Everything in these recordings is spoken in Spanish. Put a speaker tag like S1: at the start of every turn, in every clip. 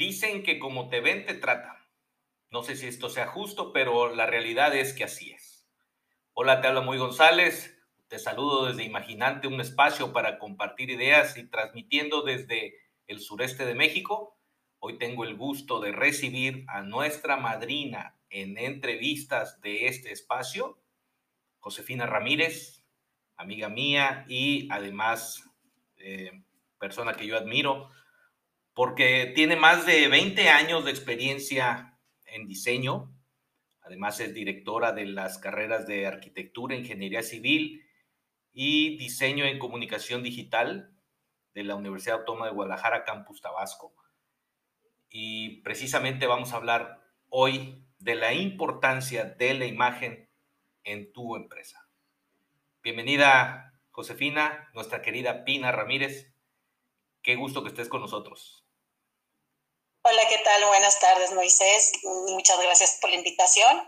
S1: Dicen que como te ven, te tratan. No sé si esto sea justo, pero la realidad es que así es. Hola, te habla Muy González. Te saludo desde Imaginante, un espacio para compartir ideas y transmitiendo desde el sureste de México. Hoy tengo el gusto de recibir a nuestra madrina en entrevistas de este espacio, Josefina Ramírez, amiga mía y además eh, persona que yo admiro porque tiene más de 20 años de experiencia en diseño. Además es directora de las carreras de arquitectura, ingeniería civil y diseño en comunicación digital de la Universidad Autónoma de Guadalajara, Campus Tabasco. Y precisamente vamos a hablar hoy de la importancia de la imagen en tu empresa. Bienvenida, Josefina, nuestra querida Pina Ramírez. Qué gusto que estés con nosotros.
S2: Hola, ¿qué tal? Buenas tardes, Moisés. Muchas gracias por la invitación.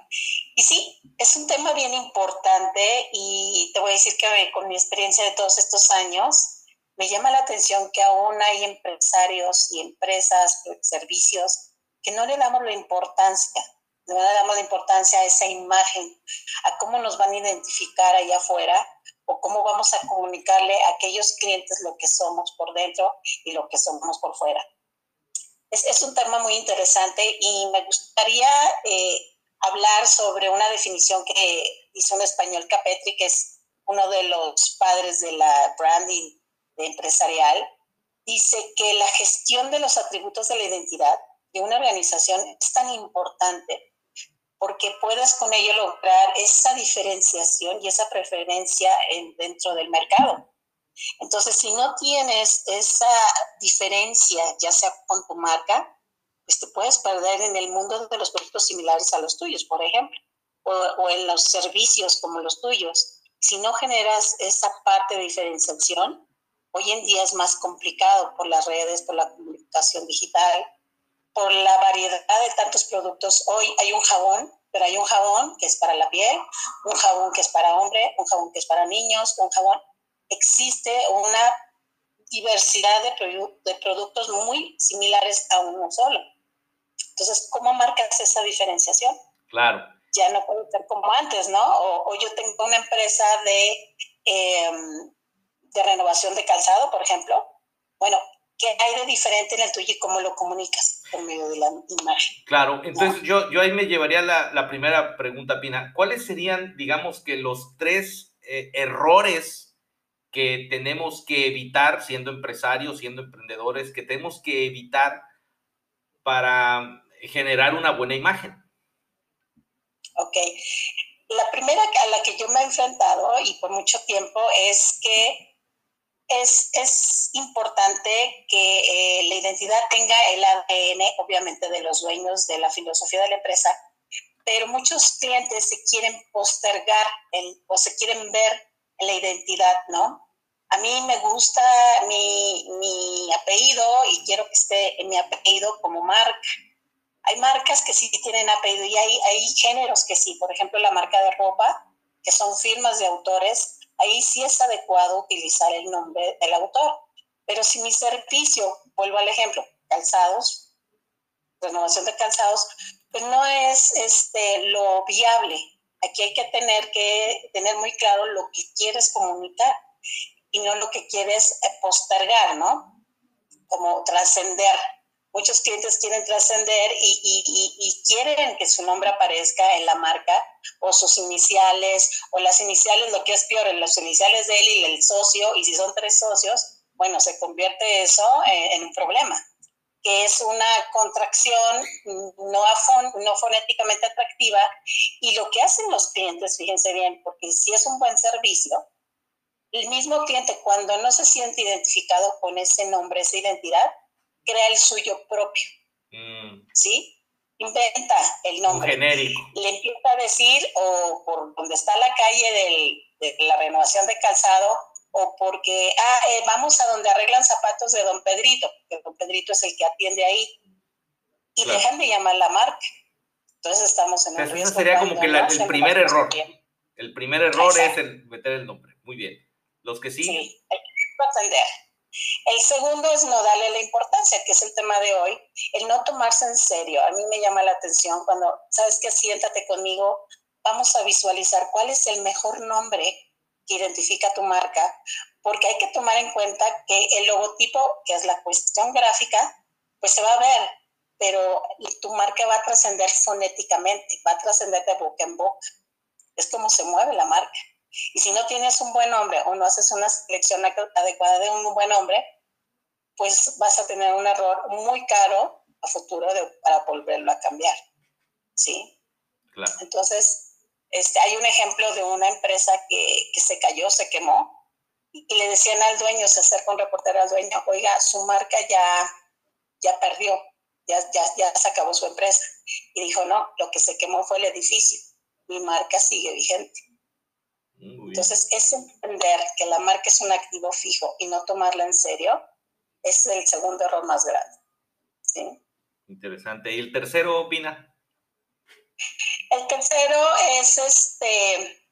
S2: Y sí, es un tema bien importante y te voy a decir que con mi experiencia de todos estos años, me llama la atención que aún hay empresarios y empresas, servicios, que no le damos la importancia, no le damos la importancia a esa imagen, a cómo nos van a identificar allá afuera o cómo vamos a comunicarle a aquellos clientes lo que somos por dentro y lo que somos por fuera. Es, un tema muy interesante y me gustaría eh, hablar sobre una definición que hizo un español Capetri, que es uno de los padres de la branding empresarial. Dice que la gestión de los atributos de la identidad de una organización es tan importante porque puedes con ello lograr esa diferenciación y esa preferencia en, dentro del mercado. Entonces, si no tienes esa diferencia, ya sea con tu marca, pues te puedes perder en el mundo de los productos similares a los tuyos, por ejemplo, o, en los servicios como los tuyos. Si no generas esa parte de diferenciación, hoy en día es más complicado por las redes, por la comunicación digital, por la variedad de tantos productos. Hoy hay un jabón, pero hay un jabón que es para la piel, un jabón que es para hombre, un jabón que es para niños, un jabón existe una diversidad de, de productos muy similares a uno solo. Entonces, ¿cómo marcas esa diferenciación?
S1: Claro.
S2: Ya no puede ser como antes, ¿no? O, yo tengo una empresa de, em, de renovación de calzado, por ejemplo. Bueno, ¿qué hay de diferente en el tuyo y cómo lo comunicas por medio de la imagen?
S1: Claro, entonces yo, yo ahí me llevaría la, la, primera pregunta, Pina. ¿Cuáles serían, digamos que los tres eh, errores que tenemos que evitar siendo empresarios, siendo emprendedores, que tenemos que evitar para generar una buena imagen?
S2: Ok. La primera a la que yo me he enfrentado y por mucho tiempo es que es, es importante que eh, la identidad tenga el ADN, obviamente, de los dueños de la filosofía de la empresa, pero muchos clientes se quieren postergar el, o se quieren ver la identidad, ¿no? A mí me gusta mi, mi apellido y quiero que esté en mi apellido como marca. Hay marcas que sí tienen apellido y hay, hay géneros que sí. Por ejemplo, la marca de ropa, que son firmas de autores, ahí sí es adecuado utilizar el nombre del autor. Pero si mi servicio, vuelvo al ejemplo, calzados, renovación de calzados, pues no es este, lo viable Aquí hay que tener que tener muy claro lo que quieres comunicar y no lo que quieres eh, postergar, ¿no? Como trascender. Muchos clientes quieren trascender y, quieren que su nombre aparezca en la marca o sus iniciales o las iniciales, lo que es peor, en las iniciales de él y el socio, y si son tres socios, bueno, se convierte eso en, en un problema que es una contracción no, no fonéticamente atractiva. Y lo que hacen los clientes, fíjense bien, porque si es un buen servicio, el mismo cliente cuando no se siente identificado con ese nombre, esa identidad, crea el suyo propio. Mm. ¿Sí? Inventa el nombre.
S1: genérico.
S2: Le empieza a decir, o por donde está la calle de la renovación de calzado, o porque, ah, eh, vamos a donde arreglan zapatos de don Pedrito, que don Pedrito es el que atiende ahí, y dejan de llamar la marca. Entonces estamos en el
S1: riesgo. Ese sería como que el primer error. El primer error es el meter el nombre. Muy bien. Los que sí.
S2: Sí, hay que atender. El segundo es no darle la importancia, que es el tema de hoy, el no tomarse en serio. A mí me llama la atención cuando, sabes que siéntate conmigo, vamos a visualizar cuál es el mejor nombre identifica tu marca, porque hay que tomar en cuenta que el logotipo, que es la cuestión gráfica, pues se va a ver, pero tu marca va a trascender fonéticamente, va a trascender de boca en boca. Es como se mueve la marca. Y si no tienes un buen nombre o no haces una selección adecuada de un buen nombre, pues vas a tener un error muy caro a futuro para volverlo a cambiar. ¿Sí? Claro. Entonces, este, hay un ejemplo de una empresa que, que se cayó, se quemó, y le decían al dueño, se acerca un reportero al dueño, oiga, su marca ya, ya perdió, ya, ya, ya se acabó su empresa. Y dijo, no, lo que se quemó fue el edificio, mi marca sigue vigente. Entonces, es entender que la marca es un activo fijo y no tomarla en serio, es el segundo error más grande. ¿sí?
S1: Interesante. ¿Y el tercero, opina?
S2: El tercero es este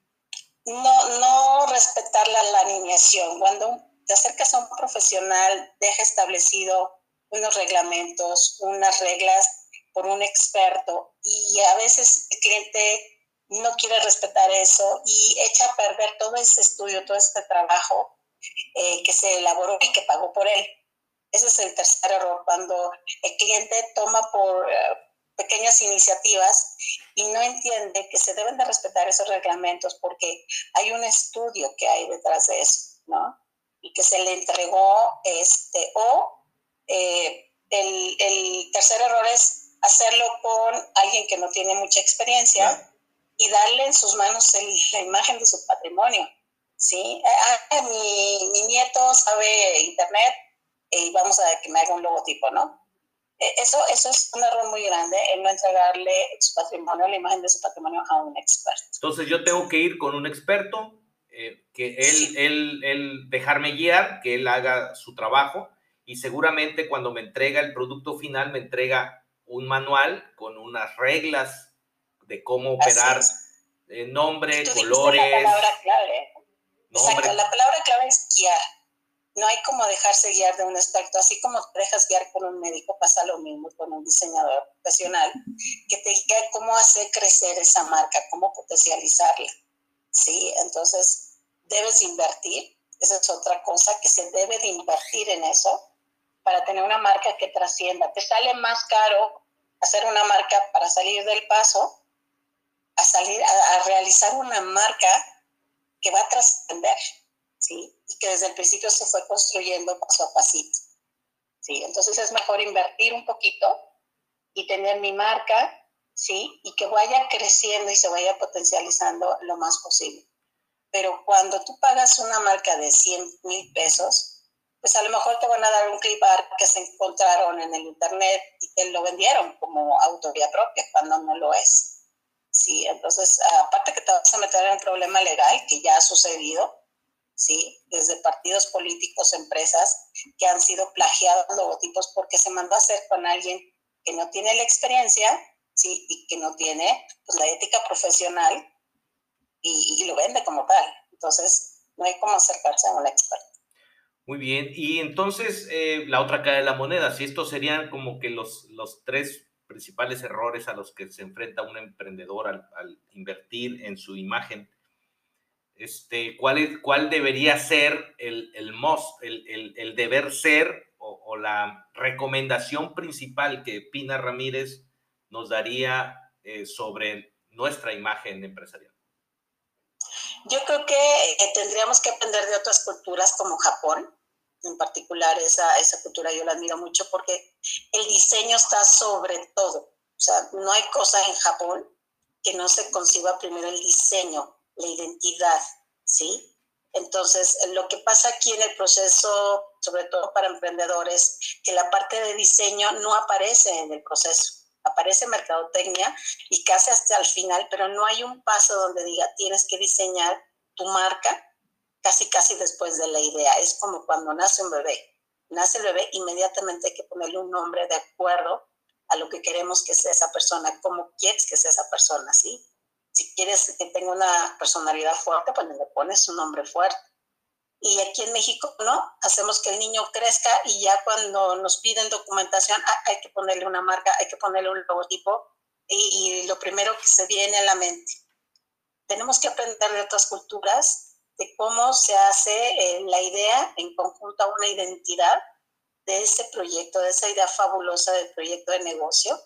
S2: no, no respetar la, alineación. Cuando te acercas a un profesional, deja establecido unos reglamentos, unas reglas por un experto y a veces el cliente no quiere respetar eso y echa a perder todo ese estudio, todo este trabajo eh, que se elaboró y que pagó por él. Ese es el tercer error, cuando el cliente toma por eh, pequeñas iniciativas y no entiende que se deben de respetar esos reglamentos porque hay un estudio que hay detrás de eso, ¿no? Y que se le entregó, este, o eh, el, el tercer error es hacerlo con alguien que no tiene mucha experiencia y darle en sus manos la imagen de su patrimonio. ¿sí? Ah, ah, mi, mi, nieto sabe internet y vamos a que me haga un logotipo, ¿no? E, eso, eso es un error muy grande, el no entregarle su patrimonio, la imagen de su patrimonio a un experto.
S1: Entonces yo tengo que ir con un experto, eh, que él, él, él dejarme guiar, que él haga su trabajo y seguramente cuando me entrega el producto final me entrega un manual con unas reglas de cómo operar eh, nombre, colores.
S2: La palabra clave. Exacto, la palabra clave es guiar. No hay como dejarse guiar de un experto, así como te dejas guiar con un médico, pasa lo mismo con un diseñador profesional, que te guía cómo hacer crecer esa marca, cómo potencializarla. ¿sí? Entonces, debes invertir, esa es otra cosa, que se debe de invertir en eso para tener una marca que trascienda. Te sale más caro hacer una marca para salir del paso a salir, a, realizar una marca que va a trascender, ¿sí? Y que desde el principio se fue construyendo paso a pasito, ¿sí? Entonces es mejor invertir un poquito y tener mi marca, ¿sí? Y que vaya creciendo y se vaya potencializando lo más posible. Pero cuando tú pagas una marca de 100 mil pesos, pues a lo mejor te van a dar un clip art que se encontraron en el internet y te lo vendieron como autoría propia, cuando no lo es. ¿sí? Entonces, aparte que te vas a meter en un problema legal que ya ha sucedido, ¿sí? Desde partidos políticos, empresas que han sido plagiados logotipos porque se mandó a hacer con alguien que no tiene la experiencia, ¿sí? Y que no tiene pues, la ética profesional y, lo vende como tal. Entonces, no hay cómo acercarse a un experto.
S1: Muy bien, y entonces eh, la otra cara de la moneda, si estos serían como que los, los tres principales errores a los que se enfrenta un emprendedor al, invertir en su imagen. Este, ¿cuál, es, ¿Cuál debería ser el, el el, deber ser o, la recomendación principal que Pina Ramírez nos daría eh, sobre nuestra imagen empresarial?
S2: Yo creo que eh, tendríamos que aprender de otras culturas como Japón, en particular esa, esa cultura yo la admiro mucho porque el diseño está sobre todo. O sea, no hay cosa en Japón que no se conciba primero el diseño, la identidad, ¿sí? Entonces, lo que pasa aquí en el proceso, sobre todo para emprendedores, que la parte de diseño no aparece en el proceso. Aparece mercadotecnia y casi hasta el final, pero no hay un paso donde diga tienes que diseñar tu marca casi, casi después de la idea. Es como cuando nace un bebé. Nace el bebé, inmediatamente hay que ponerle un nombre de acuerdo a lo que queremos que sea esa persona, cómo quieres que sea esa persona, ¿sí? Si quieres que tenga una personalidad fuerte, pues le pones un nombre fuerte. y aquí en México no, hacemos que el niño crezca y ya cuando nos piden documentación ah, hay que ponerle una marca, hay que ponerle un logotipo y, lo primero que se viene a la mente. Tenemos que aprender de otras culturas, de cómo se hace eh, la idea en conjunto a una identidad de ese proyecto, de esa idea fabulosa del proyecto de negocio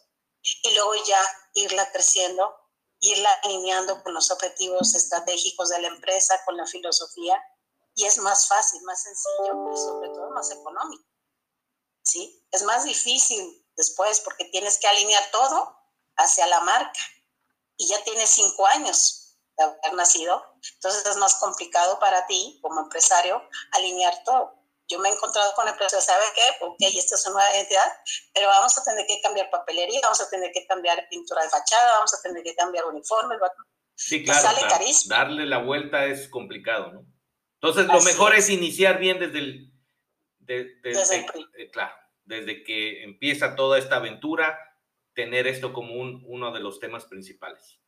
S2: y luego ya irla creciendo, irla alineando con los objetivos estratégicos de la empresa, con la filosofía y es más fácil, más sencillo y sobre todo más económico. ¿Sí? Es más difícil después porque tienes que alinear todo hacia la marca y ya tienes cinco años de haber nacido, entonces es más complicado para ti como empresario alinear todo. Yo me he encontrado con empresas, ¿sabe qué? Ok, esta es una nueva identidad, pero vamos a tener que cambiar papelería, vamos a tener que cambiar pintura de fachada, vamos a tener que cambiar uniformes.
S1: Sí, claro. Sale Darle la vuelta es complicado, ¿no? Entonces, lo mejor es. iniciar bien desde el... desde, eh, claro, desde que empieza toda esta aventura, tener esto como un, uno de los temas principales.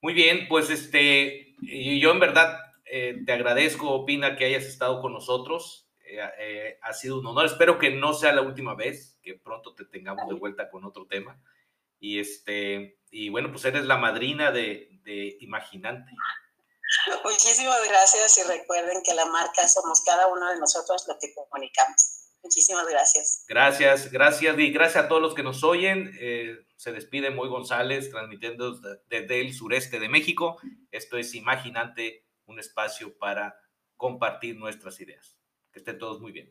S1: Muy bien, pues este, yo en verdad eh, te agradezco, Opina, que hayas estado con nosotros. Eh, ha sido un honor. Espero que no sea la última vez, que pronto te tengamos de vuelta con otro tema. Y este, y bueno, pues eres la madrina de, de Imaginante.
S2: Muchísimas gracias y recuerden que la marca somos cada uno de nosotros lo que comunicamos. Muchísimas gracias.
S1: Gracias, gracias y gracias a todos los que nos oyen. Eh, se despide Moy González transmitiendo desde el sureste de México. Esto es Imaginante, un espacio para compartir nuestras ideas. Que estén todos muy bien.